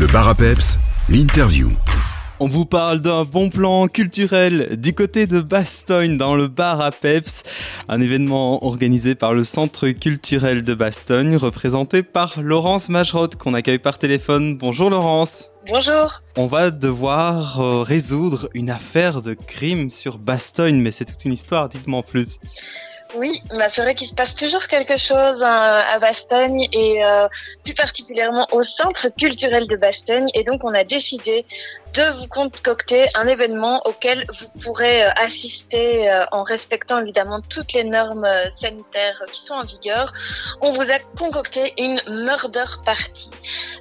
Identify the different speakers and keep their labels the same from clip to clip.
Speaker 1: Le bar à peps, l'interview.
Speaker 2: On vous parle d'un bon plan culturel du côté de Bastogne dans le bar à Peps, un événement organisé par le Centre culturel de Bastogne, représenté par Laurence Majrot qu'on accueille par téléphone. Bonjour Laurence.
Speaker 3: Bonjour.
Speaker 2: On va devoir euh, résoudre une affaire de crime sur Bastogne, mais c'est toute une histoire, dites-moi en plus.
Speaker 3: Oui, bah c'est vrai qu'il se passe toujours quelque chose hein, à Bastogne et euh, plus particulièrement au centre culturel de Bastogne. Et donc on a décidé de vous concocter un événement auquel vous pourrez euh, assister euh, en respectant évidemment toutes les normes sanitaires qui sont en vigueur. On vous a concocté une murder party.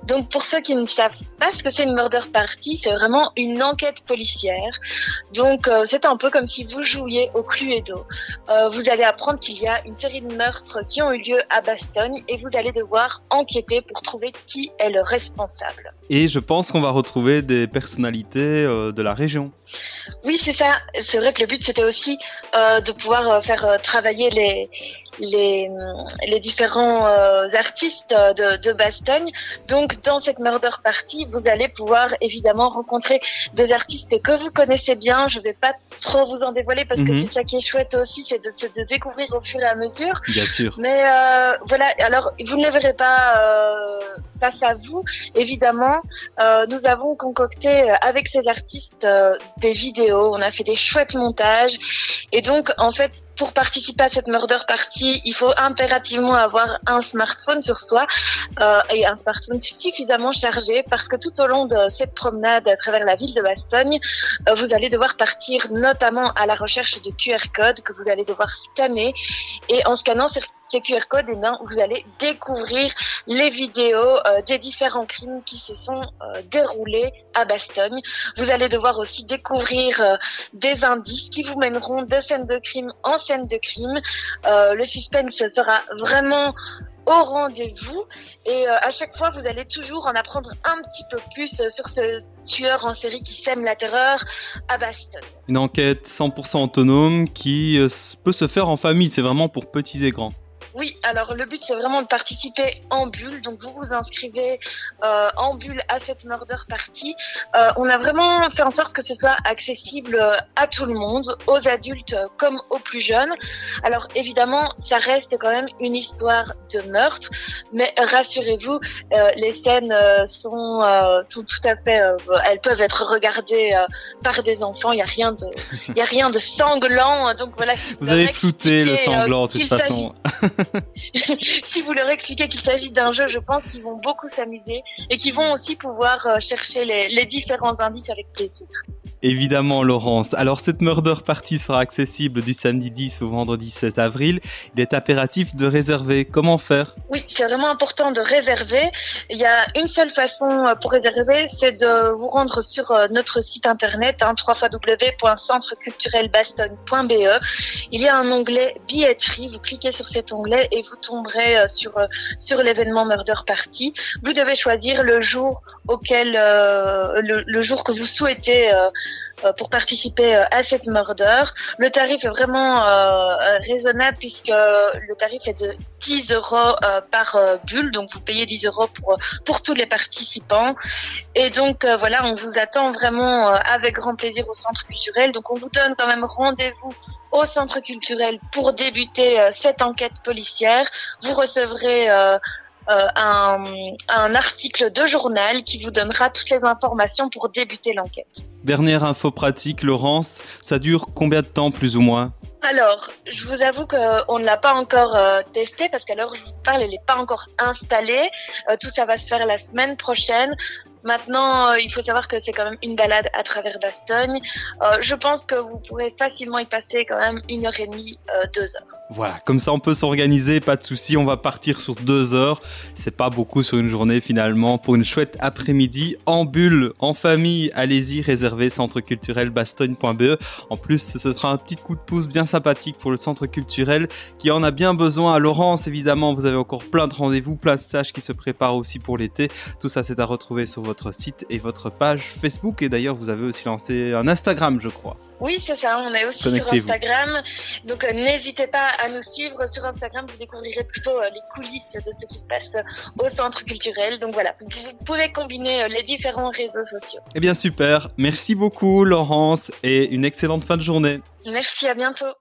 Speaker 3: Donc pour ceux qui ne savent pas ce que c'est une murder party, c'est vraiment une enquête policière. Donc c'est un peu comme si vous jouiez au Cluedo. vous allez apprendre qu'il y a une série de meurtres qui ont eu lieu à Bastogne et vous allez devoir enquêter pour trouver qui est le responsable.
Speaker 2: Et je pense qu'on va retrouver des euh, de la région.
Speaker 3: Oui, c'est ça. C'est vrai que le but c'était aussi euh, de pouvoir euh, faire travailler les, les, les différents artistes de, de, Bastogne. Donc, dans cette murder party, vous allez pouvoir évidemment rencontrer des artistes que vous connaissez bien. Je vais pas trop vous en dévoiler parce que mhm. c'est ça qui est chouette aussi, c'est de, de, découvrir au fur et à mesure.
Speaker 2: Bien sûr.
Speaker 3: Mais euh, voilà, alors vous ne le verrez pas euh, face à vous. Évidemment, euh, nous avons concocté avec ces artistes des vidéos, on a fait des chouettes montages. Et donc, en fait, pour participer à cette murder party, il faut impérativement avoir un smartphone sur soi et un smartphone suffisamment chargé parce que tout au long de cette promenade à travers la ville de Bastogne, vous allez devoir partir notamment à la recherche de QR codes que vous allez devoir scanner. Et en scannant ces QR codes, eh bien, vous allez découvrir les vidéos euh, des différents crimes qui se sont euh, déroulés à Bastogne. Vous allez devoir aussi découvrir euh, des indices qui vous mèneront de scène de crime en scène de crime. le suspense sera vraiment au rendez-vous et à chaque fois vous allez toujours en apprendre un petit peu plus sur ce tueur en série qui sème la terreur à Bastogne.
Speaker 2: Une enquête 100% autonome qui peut se faire en famille, c'est vraiment pour petits et grands.
Speaker 3: Oui, alors le but c'est vraiment de participer en bulle. Donc vous vous inscrivez euh, en bulle à cette murder party. Euh, on a vraiment fait en sorte que ce soit accessible euh, à tout le monde, aux adultes comme aux plus jeunes. Alors évidemment, ça reste quand même une histoire de meurtre, mais rassurez-vous, les scènes sont sont tout à fait, elles peuvent être regardées par des enfants. Il y a rien de, il y a rien de sanglant. Donc voilà.
Speaker 2: vous avez flouté le sanglant de toute façon.
Speaker 3: si vous leur expliquez qu'il s'agit d'un jeu, je pense qu'ils vont beaucoup s'amuser et qu'ils vont aussi pouvoir euh, chercher les différents indices avec plaisir.
Speaker 2: Évidemment, Laurence. Alors, cette murder party sera accessible du samedi 10 au vendredi 16 avril. Il est impératif de réserver. Comment faire?
Speaker 3: Oui, c'est vraiment important de réserver. Il y a une seule façon euh, pour réserver, c'est de vous rendre sur euh, notre site internet, hein, www.centreculturelbastogne.be. Il y a un onglet billetterie. Vous cliquez sur cet onglet et vous tomberez euh, sur, sur l'événement murder party. Vous devez choisir le jour auquel, le, le, jour que vous souhaitez euh, pour participer euh, à cette murder. Le tarif est vraiment euh, raisonnable puisque le tarif est de 10 euros par bulle, donc vous payez 10 euros pour pour tous les participants. Et donc voilà, on vous attend vraiment avec grand plaisir au centre culturel. Donc on vous donne quand même rendez-vous au centre culturel pour débuter cette enquête policière. Vous recevrez euh, un, un, article de journal qui vous donnera toutes les informations pour débuter l'enquête.
Speaker 2: Dernière info pratique, Laurence, ça dure combien de temps plus ou moins
Speaker 3: alors, je vous avoue qu'on ne l'a pas encore euh, testé parce qu'à l'heure où je vous parle, elle n'est pas encore installée. Euh, tout ça va se faire la semaine prochaine. Maintenant, euh, il faut savoir que c'est quand même une balade à travers Bastogne. Euh, je pense que vous pourrez facilement y passer quand même une heure et demie, euh, deux heures.
Speaker 2: Voilà, comme ça on peut s'organiser, pas de souci. On va partir sur deux heures. C'est pas beaucoup sur une journée finalement. Pour une chouette après-midi en bulle, en famille, allez-y, réservez centre culturel bastogne.be. En plus, ce sera un petit coup de pouce bien sympathique pour le centre culturel qui en a bien besoin. À Laurence, évidemment, vous avez encore plein de rendez-vous, plein de stages qui se préparent aussi pour l'été. Tout ça, c'est à retrouver sur votre site et votre page Facebook. Et d'ailleurs, vous avez aussi lancé un Instagram, je crois.
Speaker 3: Oui, c'est ça. On est aussi sur Instagram. Donc, euh, n'hésitez pas à nous suivre sur Instagram. Vous découvrirez plutôt euh, les coulisses de ce qui se passe au centre culturel. Donc voilà, vous, pouvez combiner les différents réseaux sociaux.
Speaker 2: Eh bien, super. Merci beaucoup, Laurence, et une excellente fin de journée.
Speaker 3: Merci, à bientôt.